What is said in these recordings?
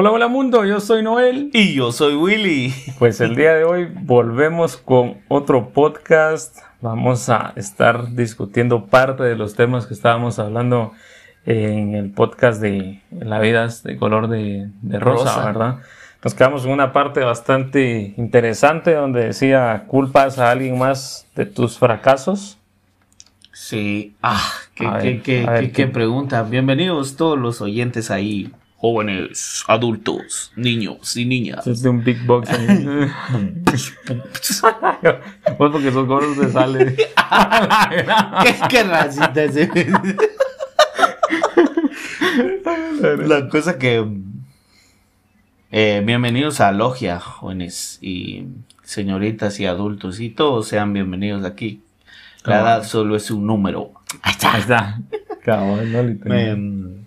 Hola, hola mundo, yo soy Noel. Y yo soy Willy. Pues el día de hoy volvemos con otro podcast. Vamos a estar discutiendo parte de los temas que estábamos hablando en el podcast de La vida es de color de, rosa, rosa, ¿verdad? Nos quedamos en una parte bastante interesante donde decía culpas a alguien más de tus fracasos. Sí, ah, qué, qué, qué, pregunta. Bienvenidos todos los oyentes ahí, jóvenes, adultos, niños y niñas. Es de un big box. pues porque esos gorros se salen. ¿Qué, qué racista ese. La cosa que eh, bienvenidos a Logia, jóvenes y señoritas y adultos, y todos sean bienvenidos aquí. La edad solo es un número. Ahí está. Ahí está. Em,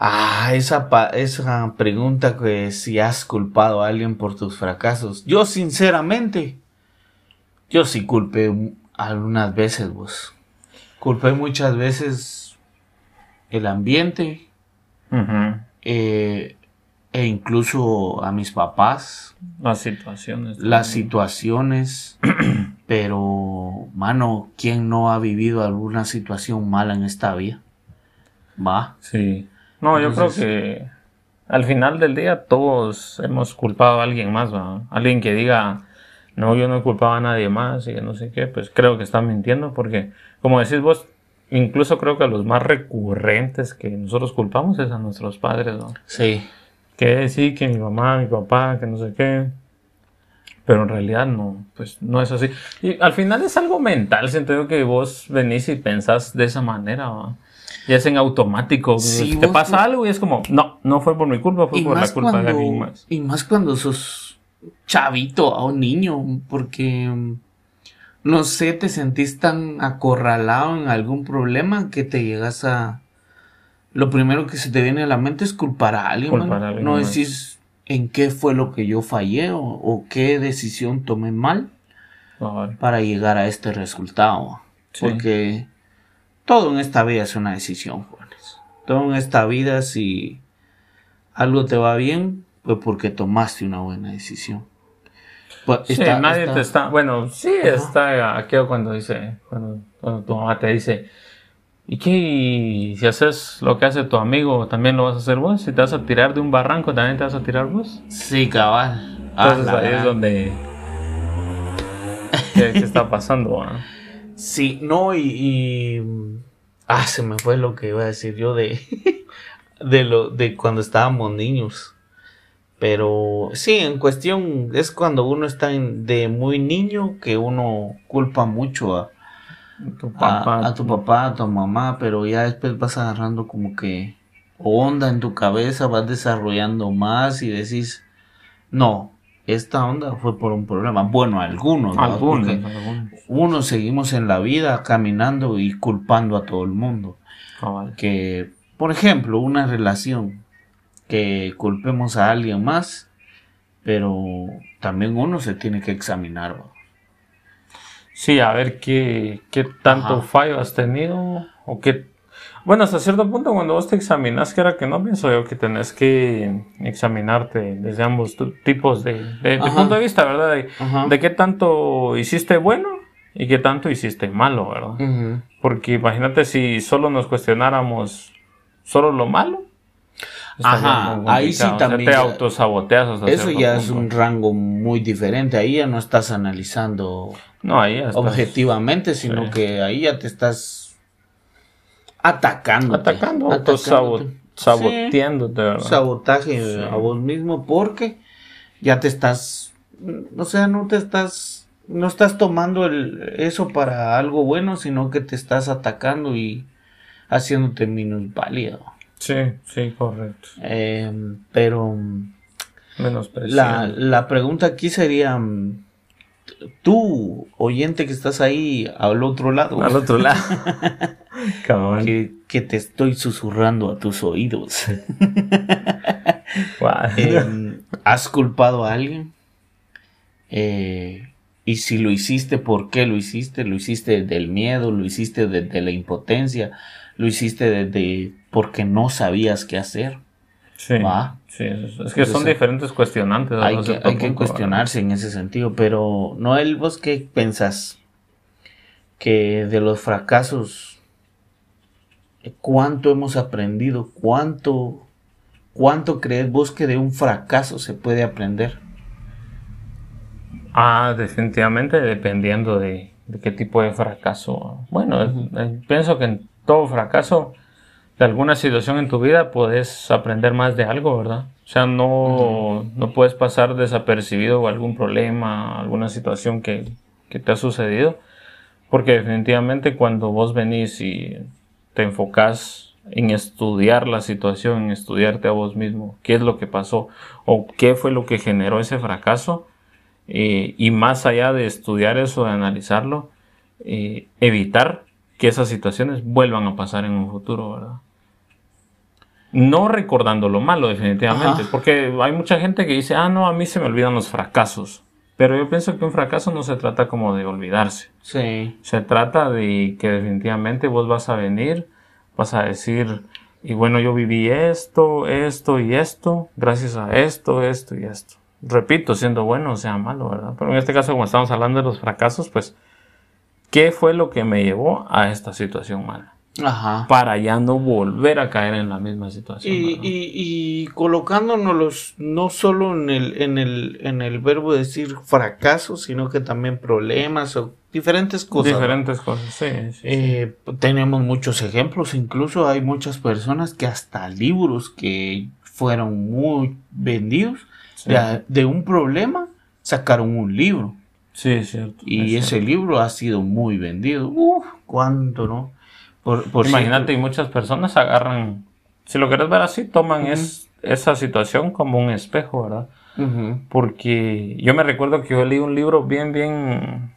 ah, esa, esa pregunta que si has culpado a alguien por tus fracasos. Yo, sinceramente, yo sí culpé algunas veces, vos. Culpé muchas veces el ambiente. eh, e incluso a mis papás. Las situaciones. Las situaciones. pero, mano, ¿quién no ha vivido alguna situación mala en esta vida? Va. Sí. No, yo creo que al final del día todos hemos culpado a alguien más, ¿va? Alguien que diga, no, yo no he culpado a nadie más y que no sé qué, pues creo que está mintiendo porque, como decís vos, incluso creo que los más recurrentes que nosotros culpamos es a nuestros padres, ¿no? Sí que sí, que mi mamá, mi papá, que no sé qué. Pero en realidad no, pues no es así. Y al final es algo mental, siento que vos venís y pensás de esa manera, ¿va? Y es en automático. Si te pasa algo y es como, no, no fue por mi culpa, fue por la culpa de alguien más. Y más cuando sos chavito o un niño, porque no sé, te sentís tan acorralado en algún problema que te llegas a, lo primero que se te viene a la mente es culpar a alguien. no decís en qué fue lo que yo fallé o, qué decisión tomé mal para llegar a este resultado. Porque todo en esta vida es una decisión, jóvenes. Todo en esta vida, si algo te va bien, pues porque tomaste una buena decisión. Pues sí, nadie te está. Bueno, sí, está aquello cuando dice, cuando, cuando tu mamá te dice ¿Y qué? si haces lo que hace tu amigo, también lo vas a hacer vos. Si te vas a tirar de un barranco, también te vas a tirar vos. Sí, cabal. Entonces ah, ahí es donde. ¿Qué, está pasando? Ah? Sí, no, y, Ah, se me fue lo que iba a decir yo de. de lo de cuando estábamos niños. Pero sí, en cuestión es cuando uno está de muy niño que uno culpa mucho a tu papá, a, tu papá, a tu mamá, pero ya después vas agarrando como que onda en tu cabeza, vas desarrollando más y decís, no, esta onda fue por un problema. Bueno, algunos, algunos, unos seguimos en la vida caminando y culpando a todo el mundo. Que, por ejemplo, una relación que culpemos a alguien más, pero también uno se tiene que examinar. Sí, a ver qué, qué tanto fallo has tenido o qué... Bueno, hasta cierto punto cuando vos te examinas, que era que no pienso yo que tenés que examinarte desde ambos tipos de, de, punto de vista, ¿verdad? De, de, qué tanto hiciste bueno y qué tanto hiciste malo, ¿verdad? Porque imagínate si solo nos cuestionáramos solo lo malo, Ajá, ahí sí también. te autosaboteas Eso ya es un rango muy diferente. Ahí ya no estás analizando no, ahí objetivamente, sino que ahí ya te estás atacando. Atacando, saboteándote, ¿verdad? Sabotaje a vos mismo porque ya te estás. O sea, no te estás. No estás tomando el, eso para algo bueno, sino que te estás atacando y haciéndote válido. Sí, sí, correcto. Em, pero Menos la, la, pregunta aquí sería, tú, oyente que estás ahí al otro lado. Al otro lado. que, que, te estoy susurrando a tus oídos. Em, ¿Has culpado a alguien? Eh, y si lo hiciste, ¿por qué lo hiciste? ¿Lo hiciste del miedo? ¿Lo hiciste de la impotencia? ¿Lo hiciste desde porque no sabías qué hacer. Sí, sí es, que son diferentes cuestionantes. Hay que, hay que cuestionarse en ese sentido, pero Noel, ¿vos qué pensás? Que de los fracasos, ¿cuánto hemos aprendido? ¿Cuánto, cuánto crees vos que de un fracaso se puede aprender? Ah, definitivamente dependiendo de, qué tipo de fracaso. Bueno, eh, pienso que en todo fracaso de alguna situación en tu vida puedes aprender más de algo, ¿verdad? O sea, no, no puedes pasar desapercibido algún problema, alguna situación que, que te ha sucedido, porque definitivamente cuando vos venís y te enfocás en estudiar la situación, en estudiarte a vos mismo, qué es lo que pasó o qué fue lo que generó ese fracaso, eh, y más allá de estudiar eso, de analizarlo, eh, evitar que esas situaciones vuelvan a pasar en un futuro, ¿verdad? No recordando lo malo, definitivamente, porque hay mucha gente que dice, ah, no, a mí se me olvidan los fracasos. Pero yo pienso que un fracaso no se trata como de olvidarse. Sí. Se trata de que definitivamente vos vas a venir, vas a decir, y bueno, yo viví esto, esto y esto, gracias a esto, esto y esto. Repito, siendo bueno o sea malo, ¿verdad? Pero en este caso, como estamos hablando de los fracasos, pues, ¿qué fue lo que me llevó a esta situación mala? Para ya no volver a caer en la misma situación. Y, y, colocándonos no solo en el, en, el, en el verbo decir fracaso, sino que también problemas o diferentes cosas. Diferentes cosas, sí. Eh, tenemos muchos ejemplos, incluso hay muchas personas que hasta libros que fueron muy vendidos de, un problema sacaron un libro. Sí, es cierto. Y ese libro ha sido muy vendido. Uf, ¿cuánto no? Por, Imagínate, y muchas personas agarran, si lo quieres ver así, toman es, esa situación como un espejo, ¿verdad? Porque yo me recuerdo que yo leí un libro bien, bien,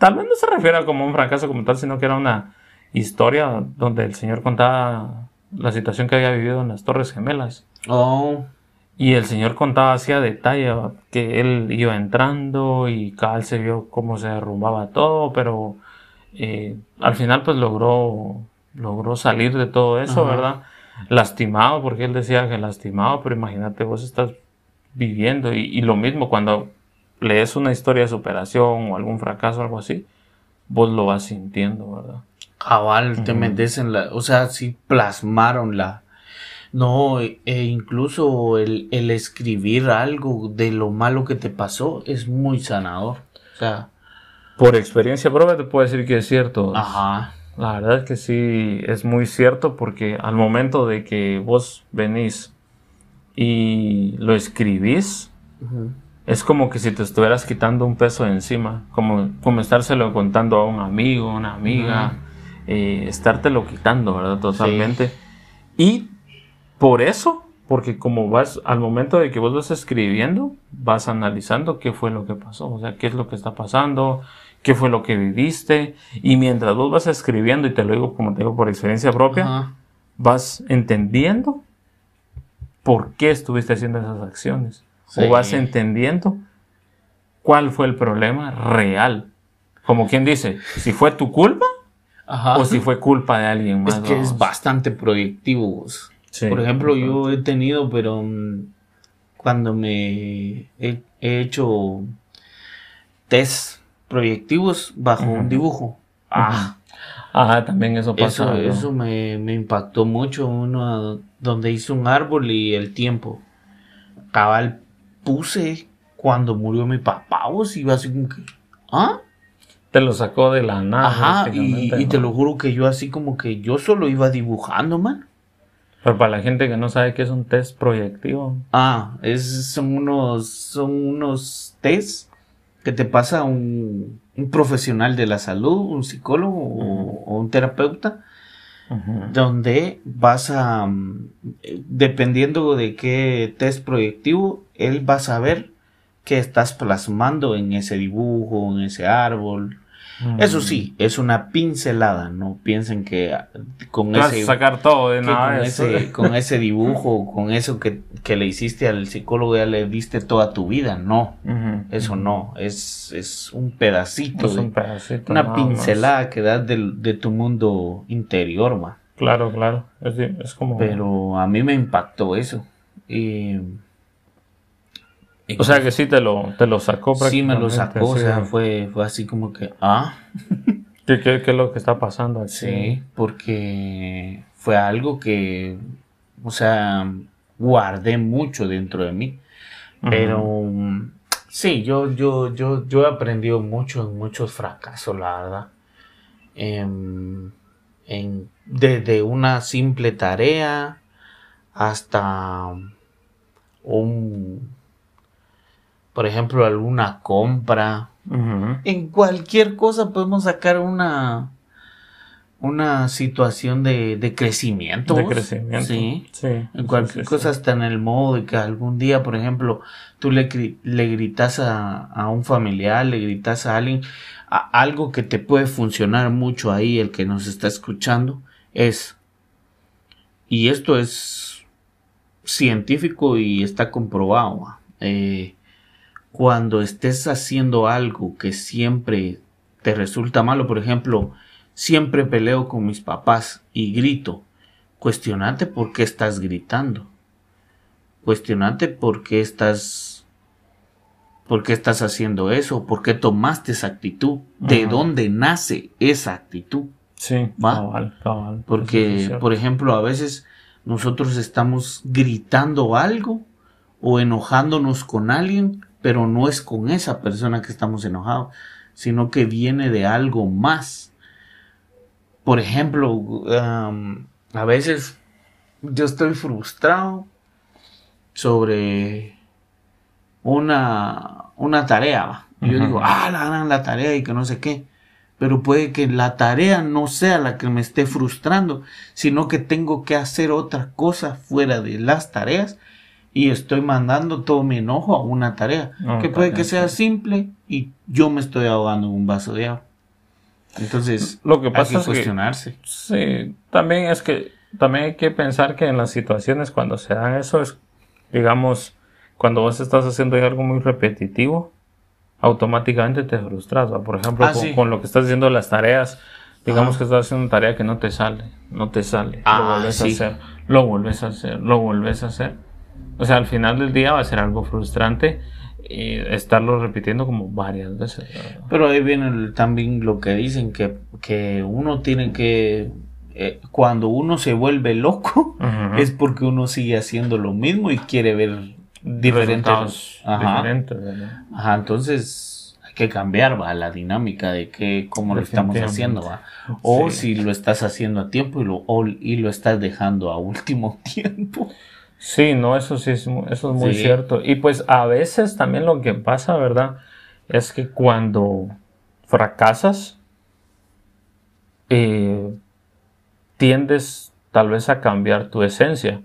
tal vez no se refiera como un fracaso como tal, sino que era una historia donde el señor contaba la situación que había vivido en las Torres Gemelas. Oh. Y el señor contaba así a detalle que él iba entrando y cada se vio cómo se derrumbaba todo, pero eh, al final pues logró, logró salir de todo eso, ¿verdad? Lastimado, porque él decía que lastimado, pero imagínate, vos estás viviendo y, lo mismo cuando lees una historia de superación o algún fracaso o algo así, vos lo vas sintiendo, ¿verdad? Cabal, te metes en la, o sea, sí plasmaron la, no, e, e incluso el, el, escribir algo de lo malo que te pasó es muy sanador. O sea, por experiencia propia te puedo decir que es cierto. Ajá. La verdad es que sí, es muy cierto porque al momento de que vos venís y lo escribís, es como que si te estuvieras quitando un peso de encima, como, como estárselo contando a un amigo, una amiga, eh, estártelo quitando, ¿verdad? Totalmente. Y por eso porque como vas, al momento de que vos vas escribiendo, vas analizando qué fue lo que pasó, o sea, qué es lo que está pasando, qué fue lo que viviste, y mientras vos vas escribiendo, y te lo digo como te digo por experiencia propia, vas entendiendo por qué estuviste haciendo esas acciones, o vas entendiendo cuál fue el problema real. Como quien dice, si fue tu culpa o si fue culpa de alguien más. Es que es bastante proyectivo. Por ejemplo, yo he tenido, pero mm, cuando me he, hecho test proyectivos bajo un dibujo. Ah, Ajá, también eso pasó. Eso, me, impactó mucho. Uno donde hice un árbol y el tiempo. Cabal puse cuando murió mi papá, vos iba así como que. ¿Ah? Te lo sacó de la nada. Ajá, y, y, te lo juro que yo así como que yo solo iba dibujando, man. Pero para la gente que no sabe qué es un test proyectivo. Ah, es, son unos, son unos test que te pasa un, un profesional de la salud, un psicólogo o, un terapeuta, donde vas a, mm, dependiendo de qué test proyectivo, él va a saber qué estás plasmando en ese dibujo, en ese árbol, eso sí, es una pincelada, no piensen que ah, con ese sacar todo de nada con, ese, con ese dibujo, con eso que, le hiciste al psicólogo ya le diste toda tu vida, no, eso no, es, es un pedacito, es un pedacito una pincelada que das de, tu mundo interior, ma. Claro, claro, es, como... Pero a mí me impactó eso. Y O sea que sí te lo, te lo sacó sí me lo sacó, o sea, fue, fue así como que, ah, ¿Qué, qué, qué es lo que está pasando aquí? sí, porque fue algo que, o sea, guardé mucho dentro de mí. Pero sí, yo, yo, yo, yo he aprendido mucho en muchos fracasos, la verdad. Em, en- desde una simple tarea hasta un, por ejemplo, alguna compra. En cualquier cosa podemos sacar una, una situación de, de crecimiento. De crecimiento. Sí. Sí. En cualquier sí, cosa, sí. hasta en el modo de que algún día, por ejemplo, tú le, le gritas a, a un familiar, le gritas a alguien, a- algo que te puede funcionar mucho ahí, el que nos está escuchando, es, y esto es científico y está comprobado, eh, cuando estés haciendo algo que siempre te resulta malo, por ejemplo, siempre peleo con mis papás y grito, Cuestionate por qué estás gritando. Cuestionate por qué estás. por qué estás haciendo eso, por qué tomaste esa actitud, de dónde nace esa actitud. Sí, ¿Va? cabal, cabal. Porque, es por ejemplo, a veces nosotros estamos gritando algo o enojándonos con alguien, pero no es con esa persona que estamos enojados, sino que viene de algo más. Por ejemplo, um, a veces yo estoy frustrado sobre una, una tarea. Y Yo digo, ah, la gran la tarea y que no sé qué. Pero puede que la tarea no sea la que me esté frustrando, sino que tengo que hacer otra cosa fuera de las tareas y estoy mandando todo mi enojo a una tarea Ah, que puede que sea simple y yo me estoy ahogando en un vaso de agua. Entonces, Lo que hay pasa que es que- cuestionarse. Sí, también es que también hay que pensar que en las situaciones cuando se dan eso es, digamos, cuando vos estás haciendo algo muy repetitivo, automáticamente te frustras. ¿va? Por ejemplo, Ah, con, sí. con lo que estás haciendo las tareas, digamos que estás haciendo una tarea que no te sale, no te sale, Ah, lo vuelves sí. a hacer, lo vuelves a hacer, lo vuelves a hacer. O sea, al final del día va a ser algo frustrante y estarlo repitiendo como varias veces. ¿verdad? Pero ahí viene el- también lo que dicen, que, que uno tiene que, eh, cuando uno se vuelve loco, es porque uno sigue haciendo lo mismo y quiere ver diferentes Ajá. Ajá, entonces hay que cambiar ¿va? la dinámica de que cómo lo estamos haciendo, ¿va? O Sí. si lo estás haciendo a tiempo y lo, o- y lo estás dejando a último tiempo. Sí, no, eso sí, es, eso es muy Sí. cierto. Y pues a veces también lo que pasa, ¿verdad? Es que cuando fracasas, eh, tiendes tal vez a cambiar tu esencia.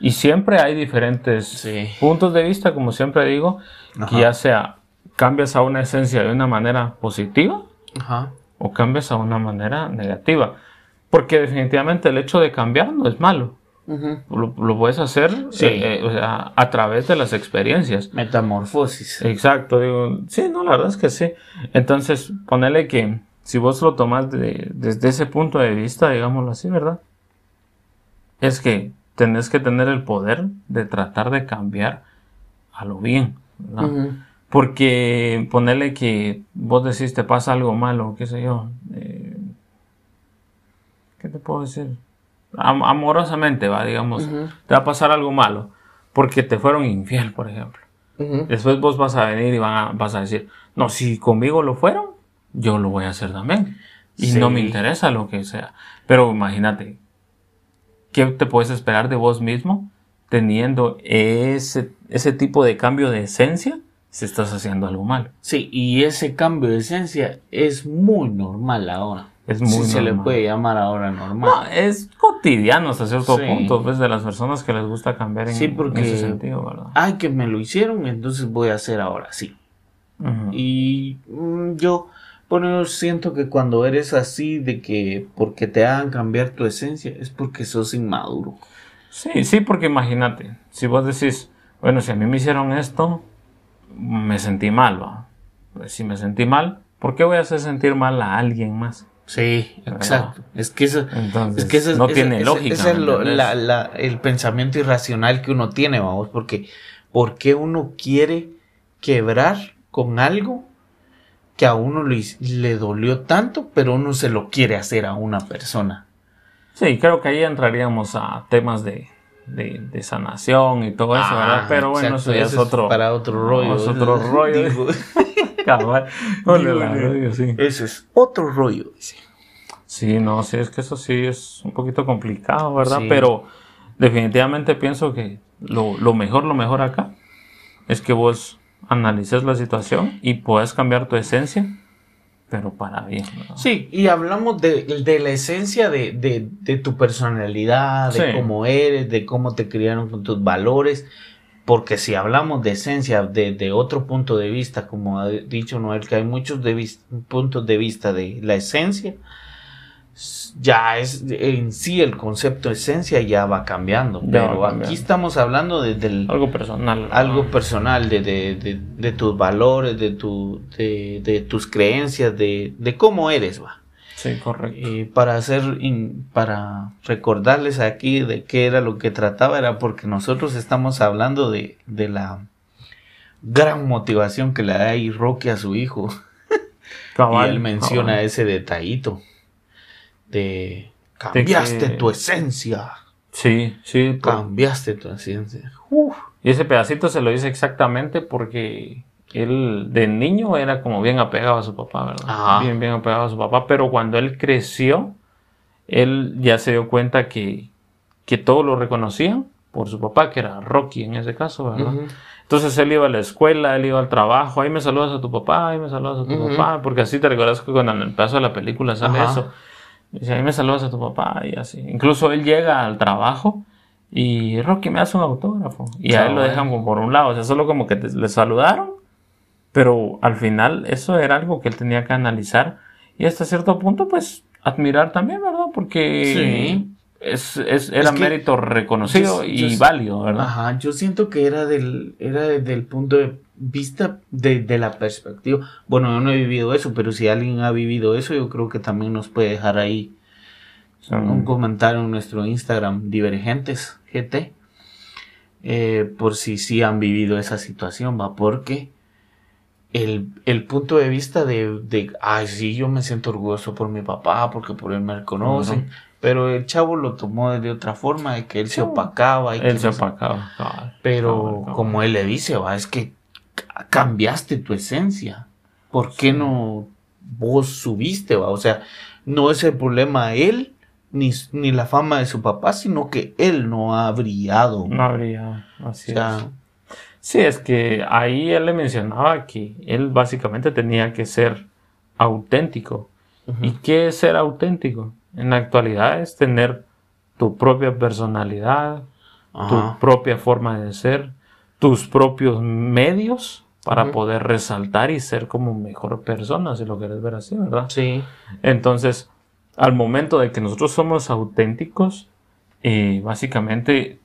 Y siempre hay diferentes Sí. puntos de vista, como siempre digo, Ajá. que ya sea cambias a una esencia de una manera positiva Ajá. o cambias a una manera negativa. Porque definitivamente el hecho de cambiar no es malo. Lo, lo puedes hacer Sí. eh, eh, o sea, a través de las experiencias. Metamorfosis. Exacto, digo, sí, no, la verdad es que sí. Entonces, ponele que si vos lo tomás de- desde ese punto de vista, digámoslo así, ¿verdad? Es que tenés que tener el poder de tratar de cambiar a lo bien, ¿verdad? Porque ponele que vos decís te pasa algo malo, qué sé yo. eh, ¿Qué te puedo decir? Am- amorosamente, va, digamos. Te va a pasar algo malo. Porque te fueron infiel, por ejemplo. Después vos vas a venir y van a- vas a decir, no, si conmigo lo fueron, yo lo voy a hacer también. Y Sí. no me interesa lo que sea. Pero imagínate, ¿qué te puedes esperar de vos mismo teniendo ese, ese tipo de cambio de esencia si estás haciendo algo malo? Sí, y ese cambio de esencia es muy normal ahora. Es muy Sí, se le normal. puede llamar ahora normal. No, es cotidiano hasta cierto Sí. punto, pues, de las personas que les gusta cambiar en, Sí, en porque- ese sentido, ¿verdad? Ay, que me lo hicieron, entonces voy a hacer ahora sí. Y mm, yo, bueno, yo siento que cuando eres así, de que porque te hagan cambiar tu esencia, es porque sos inmaduro. Sí, sí, porque imagínate, si vos decís, bueno, si a mí me hicieron esto, me sentí mal, ¿va? Si me sentí mal, ¿por qué voy a hacer sentir mal a alguien más? Sí, exacto. Es que eso, Entonces, es que eso es- no ese- tiene ese- lógica. ese es el pensamiento irracional que uno tiene, vamos, porque ¿por qué uno quiere quebrar con algo que a uno le, le dolió tanto, pero uno se lo quiere hacer a una persona? Sí, creo que ahí entraríamos a temas de, de, de sanación y todo eso, Ah, ¿verdad? Pero bueno, exacto, eso ya es otro. para otro rollo. es otro rollo. Digo, Cabal. Ole, la Digo, radio, sí. Eso es otro rollo, dice. Sí, no, sí, es que eso sí es un poquito complicado, ¿verdad? Sí. Pero definitivamente pienso que lo, lo mejor, lo mejor acá es que vos analices la situación y puedas cambiar tu esencia, pero para bien. ¿verdad? Sí, y hablamos de, de la esencia de, de- de tu personalidad, de Sí. cómo eres, de cómo te criaron con tus valores. Porque si hablamos de esencia de, de otro punto de vista, como ha dicho Noel, que hay muchos puntos de vista de la esencia, ya es en sí el concepto de esencia ya va cambiando. Ya va Pero cambiando. aquí estamos hablando desde el, Algo personal. algo personal de, de, de- de tus valores, de, tu, de, de tus creencias, de, de cómo eres, va. Sí, correcto. Y para hacer, in- para recordarles aquí de qué era lo que trataba, era porque nosotros estamos hablando de, de la gran motivación que le da ahí Rocky a su hijo. Cabal, y él menciona cabal. ese detallito de cambiaste que- tu esencia, Sí, sí. por- cambiaste tu esencia. Y ese pedacito se lo dice exactamente porque él de niño era como bien apegado a su papá, ¿verdad? Ajá. Bien, bien apegado a su papá, pero cuando él creció, él ya se dio cuenta que, que todo lo reconocían por su papá, que era Rocky en ese caso, ¿verdad? Entonces él iba a la escuela, él iba al trabajo, ahí me saludas a tu papá, ahí me saludas a tu papá, porque así te recuerdas que cuando en el pedazo de la película sale Ajá. eso. Dice, ahí me saludas a tu papá y así. Incluso él llega al trabajo y Rocky me hace un autógrafo. Y a él lo dejan como por un lado. O sea, solo como que te- le saludaron. Pero al final eso era algo que él tenía que analizar. Y hasta cierto punto, pues, admirar también, ¿verdad? Porque Sí. Es, es- era Es que mérito reconocido yo- y válido, ¿verdad? Ajá, yo siento que era del, era desde el punto de vista de, de la perspectiva. Bueno, yo no he vivido eso, pero si alguien ha vivido eso, yo creo que también nos puede dejar ahí un comentario en nuestro Instagram, Divergentes GT, eh, por si sí han vivido esa situación, va, porque el, el punto de vista de, de, ay, sí, yo me siento orgulloso por mi papá, porque por él me reconocen. Pero el chavo lo tomó de otra forma, de que él se opacaba. Y que él se no opacaba. cabal, pero cabal, cabal. como él le dice, va, es que ca- cambiaste tu esencia. ¿Por qué Sí. no vos subiste, va? O sea, no es el problema él ni, ni la fama de su papá, sino que él no ha brillado. No habría. o Así sea, es. Sí, es que ahí él le mencionaba que él básicamente tenía que ser auténtico. ¿Y qué es ser auténtico? En la actualidad es tener tu propia personalidad, ajá, tu propia forma de ser, tus propios medios para poder resaltar y ser como mejor persona, si lo quieres ver así, ¿verdad? sí, Entonces, al momento de que nosotros somos auténticos, eh, básicamente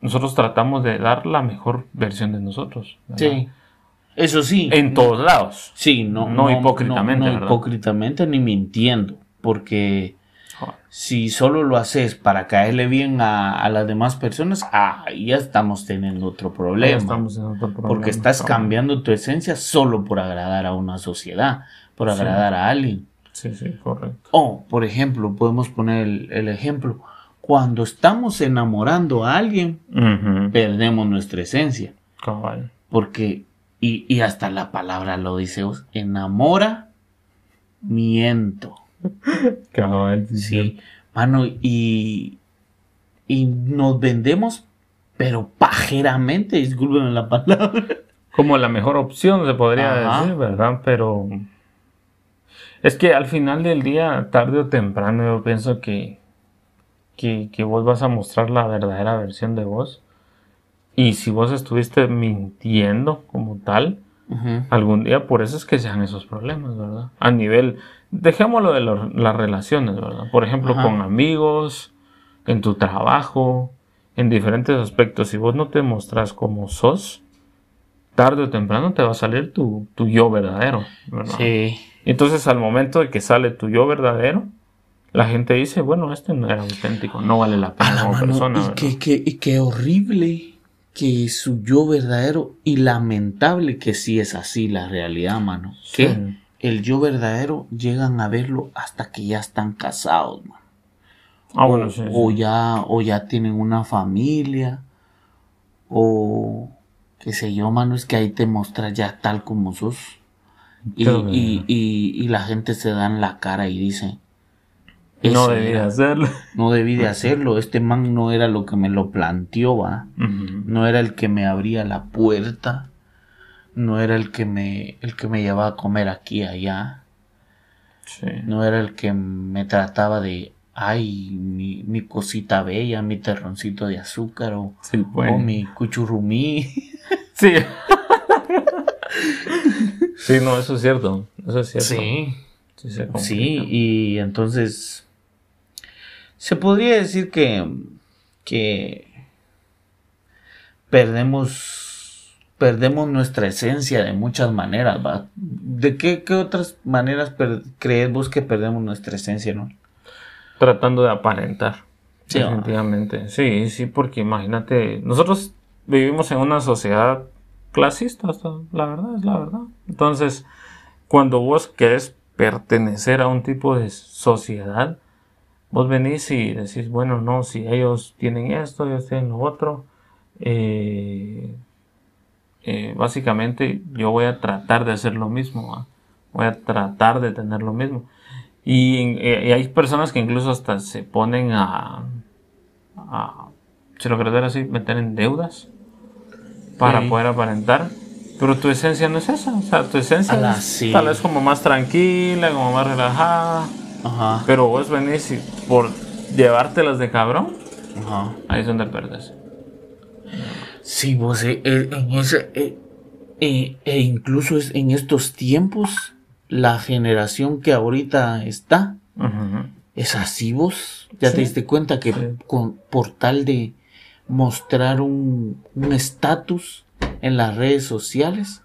nosotros tratamos de dar la mejor versión de nosotros. ¿verdad? sí. Eso sí. En todos lados. Sí, no, No hipócritamente, no, hipócritamente ni mintiendo, porque si solo lo haces para caerle bien a, a las demás personas, ahí ya estamos teniendo otro Ya problema. estamos en otro problema. Porque estás cambiando tu esencia solo por agradar a una sociedad, por Sí. agradar a alguien. Sí, sí, correcto. O, por ejemplo, podemos poner el, el ejemplo, cuando estamos enamorando a alguien, perdemos nuestra esencia. Cabal. Porque, y, y hasta la palabra lo dice, vos, enamora, miento. Cabal, Sí, mano, y, y nos vendemos, pero pajeramente, discúlpenme la palabra. Como la mejor opción, se podría Ajá. decir, ¿verdad? Pero es que al final del día, tarde o temprano, yo pienso que, que, que vos vas a mostrar la verdadera versión de vos. Y si vos estuviste mintiendo como tal, Ujú. algún día por eso es que sean esos problemas, ¿verdad? A nivel, dejémoslo de lo- las relaciones, ¿verdad? Por ejemplo, Ajá. con amigos, en tu trabajo, en diferentes aspectos. Si vos no te mostras como sos, tarde o temprano te va a salir tu, tu yo verdadero, ¿verdad? Sí. Entonces al momento de que sale tu yo verdadero, la gente dice, bueno, este no era auténtico, no vale la pena como persona. Y ¿verdad? qué, qué- y qué horrible que su yo verdadero y lamentable que sí es así la realidad, mano. Sí. Que el yo verdadero llegan a verlo hasta que ya están casados, mano. Ah, o, bueno, sí. sí. o ya, o ya tienen una familia, o qué sé yo, mano, es que ahí te muestras ya tal como sos. Y, y, y la gente se da en la cara y dice, no "Ese debía era, hacerlo. no debí de hacerlo, este man no era lo que me lo planteó, va, no era el que me abría la puerta, no era el que me, el que me llevaba a comer aquí y allá, Sí. no era el que me trataba de, ay, mi, mi cosita bella, mi terroncito de azúcar o, Sí, o mi cuchurrumí. Sí. sí, no, eso es cierto. Eso es cierto. Sí, sí, y entonces se podría decir que, que perdemos, perdemos nuestra esencia de muchas maneras, ¿va? ¿De qué, qué otras maneras crees vos que perdemos nuestra esencia, no? Tratando de aparentar. Sí, definitivamente. Sí, sí, porque imagínate, nosotros vivimos en una sociedad clasista, la verdad es la verdad. Entonces, cuando vos querés pertenecer a un tipo de sociedad, vos venís y decís, bueno, no, si ellos tienen esto, ellos tienen lo otro, eh, eh, básicamente yo voy a tratar de hacer lo mismo, ¿va? voy a tratar de tener lo mismo. Y, eh, y hay personas que incluso hasta se ponen a, a si lo querés ver así, meter en deudas para Sí. poder aparentar. Pero tu esencia no es esa, o sea, tu esencia Ala, es sí. tal vez como más tranquila, como más relajada. Ajá, Pero vos venís y por llevártelas de cabrón, ajá. ahí es donde perdes. Sí, vos, eh, eh, en ese, eh, eh, e incluso es en estos tiempos, la generación que ahorita está, es así vos. Ya Sí. te diste cuenta que Sí. con, por tal de mostrar un un estatus en las redes sociales,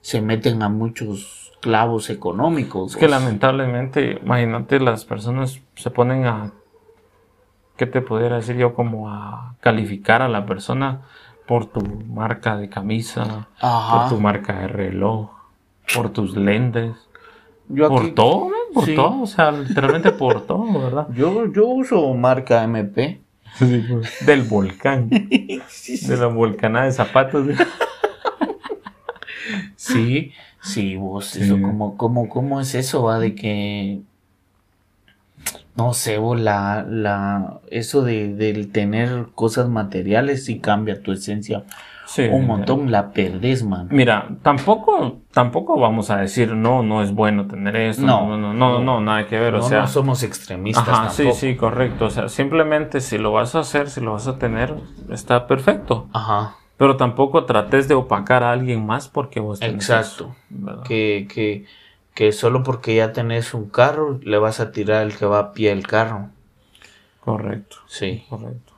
se meten a muchos clavos económicos. Es que lamentablemente, imagínate, las personas se ponen a, ¿qué te pudiera decir yo? Como a calificar a la persona por tu marca de camisa, Ajá. por tu marca de reloj, por tus lentes, Yo por todo, por sí. todo, o sea, literalmente por todo, ¿verdad? Yo, yo uso marca MP. Del volcán, de la volcanada de zapatos. Sí, sí, vos, Sí. eso, ¿cómo, cómo, cómo es eso, va? De que, no sé, vos, la, la, eso de, del tener cosas materiales sí cambia tu esencia Sí, un montón, la perdés, man. Mira, tampoco, tampoco vamos a decir no, no es bueno tener esto, no, No. no, no, no, no, nada que ver, o no, sea, no somos extremistas ajá, sí, sí, correcto, o sea, simplemente si lo vas a hacer, si lo vas a tener, está perfecto, Ajá, pero tampoco trates de opacar a alguien más porque vos tenés exacto. eso. Que, que, que solo porque ya tenés un carro, le vas a tirar el que va a pie el carro. Correcto, Sí. correcto.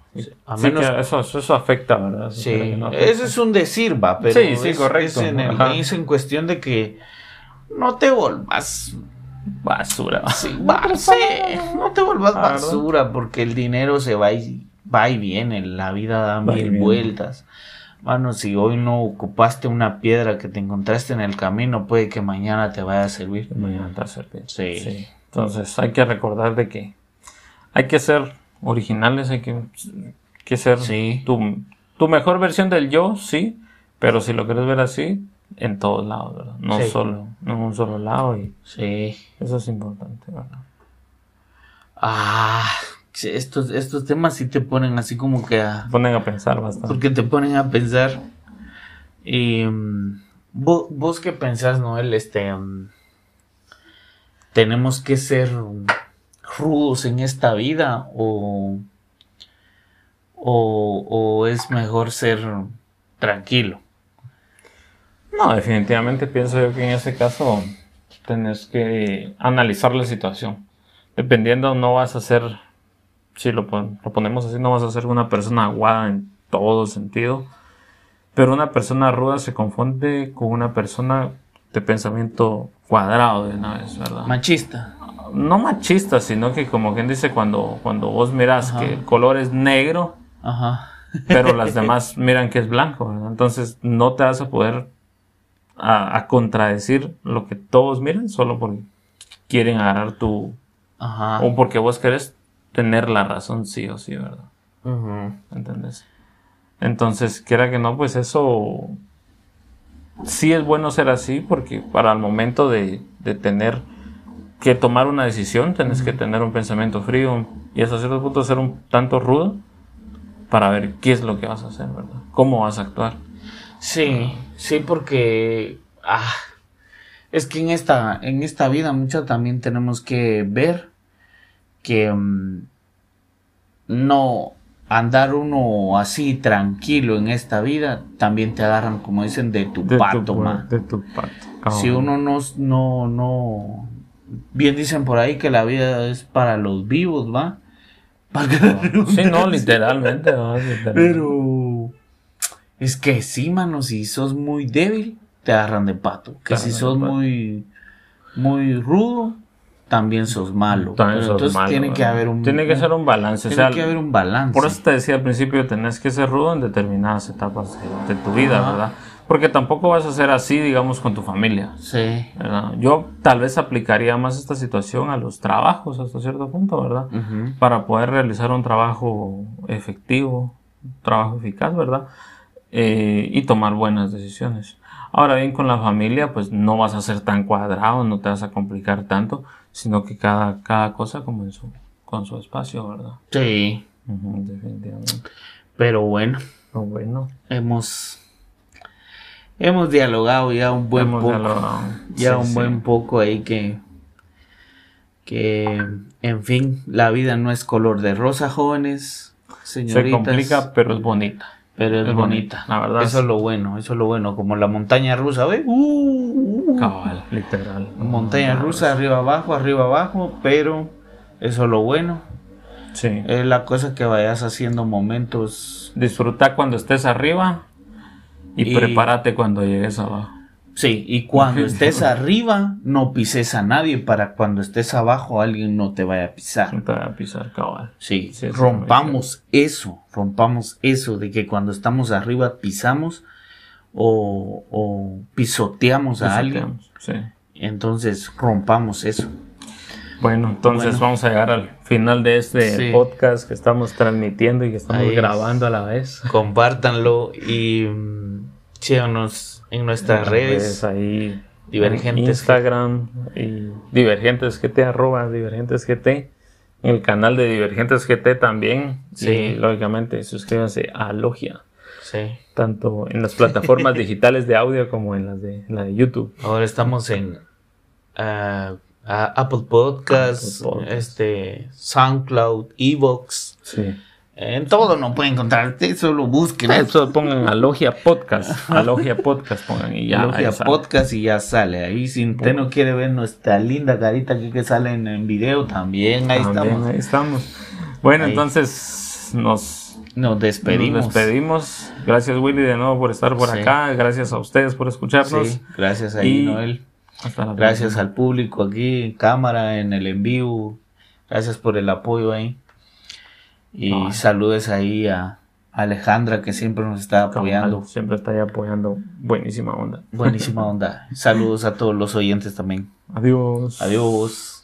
A Sí menos que eso, eso, afecta, ¿verdad? Eso Sí, no afecta. eso es un decir, va, pero Sí, sí, es, correcto, es en, el- es en cuestión de que no te volvas basura. sí, va, sí, no te volvas basura porque el dinero se va y va y viene, la vida da Va mil viene. Mano, si hoy no ocupaste una piedra que te encontraste en el camino, puede que mañana te vaya a servir. Mañana te va a servir. Sí. Entonces hay que recordar de que hay que ser originales, hay que, que ser Sí. tu, tu mejor versión del yo, sí, pero si lo quieres ver así, en todos lados, ¿verdad? No Sí. solo, no en un solo lado y Sí. eso es importante, ¿verdad? Ah, estos, estos temas sí te ponen así como que a... Ponen a pensar bastante. Porque te ponen a pensar. Y, mm, vos, vos qué pensás, Noel, este. mm, ¿Tenemos que ser rudos en esta vida? ¿O, o, o es mejor ser tranquilo? No, definitivamente pienso yo que en ese caso tenés que analizar la situación. Dependiendo, no vas a ser, si lo, pon- lo ponemos así, no vas a ser una persona aguada en todo sentido. Pero una persona ruda se confunde con una persona de pensamiento cuadrado de una vez, ¿verdad? Machista. no machista, sino que como quien dice, cuando, cuando vos miras que el color es negro, Ajá. pero las demás miran que es blanco, ¿verdad? Entonces no te vas a poder a, a contradecir lo que todos miran solo porque quieren agarrar tu... Ajá. o porque vos querés tener la razón sí o sí, ¿verdad? Ujú. ¿Entendés? Entonces, quiera que no, pues eso sí es bueno ser así porque para el momento de, de tener que tomar una decisión, tenés que tener un pensamiento frío y hasta cierto punto ser un tanto rudo para ver qué es lo que vas a hacer, ¿verdad? ¿Cómo vas a actuar? Sí, sí, porque ah, es que en esta, en esta vida mucho también tenemos que ver que mm, no andar uno así tranquilo en esta vida también te agarran, como dicen, de tu De pato, tu, ma. de tu pato. Si uno no, no, no, bien dicen por ahí que la vida es para los vivos, ¿va? Para Sí, no, literalmente. ¿verdad? Literalmente. Pero es que sí, mano, si sos muy débil, te agarran de pato. Que si sos muy, muy rudo, también sos malo. También Pero sos entonces malo, tiene que haber un Tiene que ser un balance. o tiene sea, que haber un balance. Por eso te decía al principio, tenés que ser rudo en determinadas etapas de, de tu vida, Ajá. ¿verdad? Porque tampoco vas a ser así, digamos, con tu familia. Sí. ¿verdad? Yo tal vez aplicaría más esta situación a los trabajos hasta cierto punto, ¿verdad? Para poder realizar un trabajo efectivo, un trabajo eficaz, ¿verdad? Eh, y tomar buenas decisiones. Ahora bien, con la familia, pues no vas a ser tan cuadrado, no te vas a complicar tanto, sino que cada, cada cosa como en su, con su espacio, ¿verdad? Sí. Definitivamente. Pero bueno, Pero bueno, hemos hemos dialogado ya un buen hemos poco. dialogado. ya Sí, un sí. buen poco ahí que que en fin la vida no es color de rosa jóvenes Se señoritas complica, pero es bonita. Pero es, es bonita bonita, la verdad, eso es lo bueno eso es lo bueno como la montaña rusa ¿ve? Uh, uh, uh. Cabal, literal. montaña rusa arriba abajo arriba abajo pero eso es lo bueno Sí. es la cosa que vayas haciendo momentos Disfruta cuando estés arriba y, Y- prepárate cuando llegues abajo. Sí y cuando estés arriba no pises a nadie para cuando estés abajo alguien no te vaya a pisar No te va a pisar, cabal. Sí, rompamos eso, rompamos eso de que cuando estamos arriba pisamos o, o pisoteamos a alguien. Pisoteamos, Sí. Entonces rompamos eso. Bueno, entonces Bueno. vamos a llegar al final de este Sí. podcast que estamos transmitiendo y que estamos Ahí es. grabando a la vez. Compártanlo y síganos en nuestras redes. ahí Divergentes. Instagram y Divergentes GT arroba Divergentes GT en el canal de Divergentes GT también Sí. y lógicamente suscríbanse a Logia Sí. tanto en las plataformas digitales de audio como en las de en la de YouTube Ahora estamos en ah, ah, Apple Podcasts, Apple Podcasts. este SoundCloud, Evox. sí En todo no pueden encontrarte, solo busquen. eso pongan a Logia Podcast a Logia Podcast pongan y ya Logia ahí sale. Podcast y ya sale. Ahí si usted no quiere ver nuestra linda carita aquí que sale en el video, también ahí También estamos. ahí estamos bueno Ahí. entonces nos Nos despedimos. Nos despedimos. Gracias, Willy, de nuevo por estar por Sí. acá. Gracias a ustedes por escucharnos. Sí, gracias ahí, Y- Noel. Gracias al público aquí en cámara, en el en vivo. Gracias por el apoyo ahí. Y No. saludes ahí a Alejandra que siempre nos está apoyando. Siempre está ahí apoyando. Buenísima onda. Buenísima onda. Saludos a todos los oyentes también. Adiós. Adiós.